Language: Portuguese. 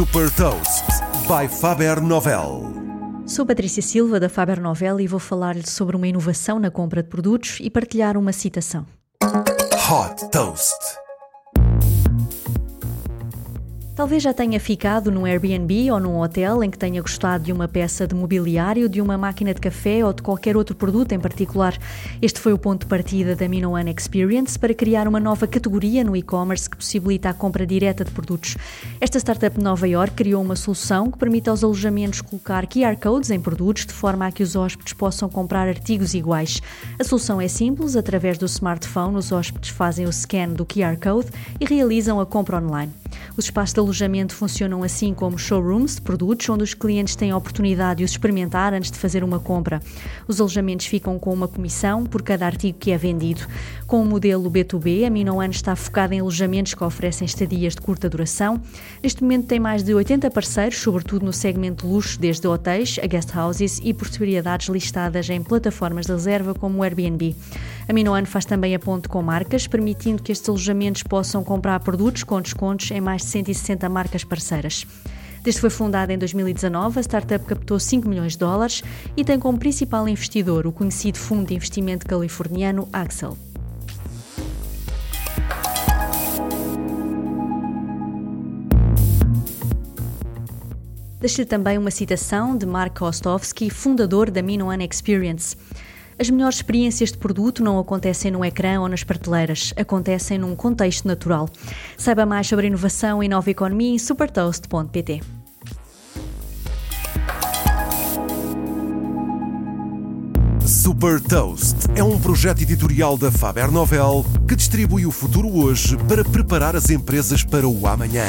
Super Toast by Faber Novel. Sou Patrícia Silva da Faber Novel e vou falar-lhe sobre uma inovação na compra de produtos e partilhar uma citação. Hot Toast. Talvez já tenha ficado num Airbnb ou num hotel em que tenha gostado de uma peça de mobiliário, de uma máquina de café ou de qualquer outro produto em particular. Este foi o ponto de partida da Mino Experience para criar uma nova categoria no e-commerce que possibilita a compra direta de produtos. Esta startup de Nova York criou uma solução que permite aos alojamentos colocar QR codes em produtos de forma a que os hóspedes possam comprar artigos iguais. A solução é simples, através do smartphone os hóspedes fazem o scan do QR code e realizam a compra online. Os espaços de alojamento funcionam assim como showrooms de produtos, onde os clientes têm a oportunidade de os experimentar antes de fazer uma compra. Os alojamentos ficam com uma comissão por cada artigo que é vendido. Com o modelo B2B, a Minoan está focada em alojamentos que oferecem estadias de curta duração. Neste momento tem mais de 80 parceiros, sobretudo no segmento luxo, desde hotéis a guest houses e propriedades listadas em plataformas de reserva como o Airbnb. A Minoan faz também a ponte com marcas, permitindo que estes alojamentos possam comprar produtos com descontos em mais de 160 marcas parceiras. Desde que foi fundada em 2019, a startup captou 5 milhões de dólares e tem como principal investidor o conhecido fundo de investimento californiano Axel. Deixo-lhe também uma citação de Mark Kostovsky, fundador da Minoan Experience. As melhores experiências de produto não acontecem no ecrã ou nas prateleiras, acontecem num contexto natural. Saiba mais sobre inovação e nova economia em supertoast.pt. Super Toast é um projeto editorial da Faber Novel que distribui o futuro hoje para preparar as empresas para o amanhã.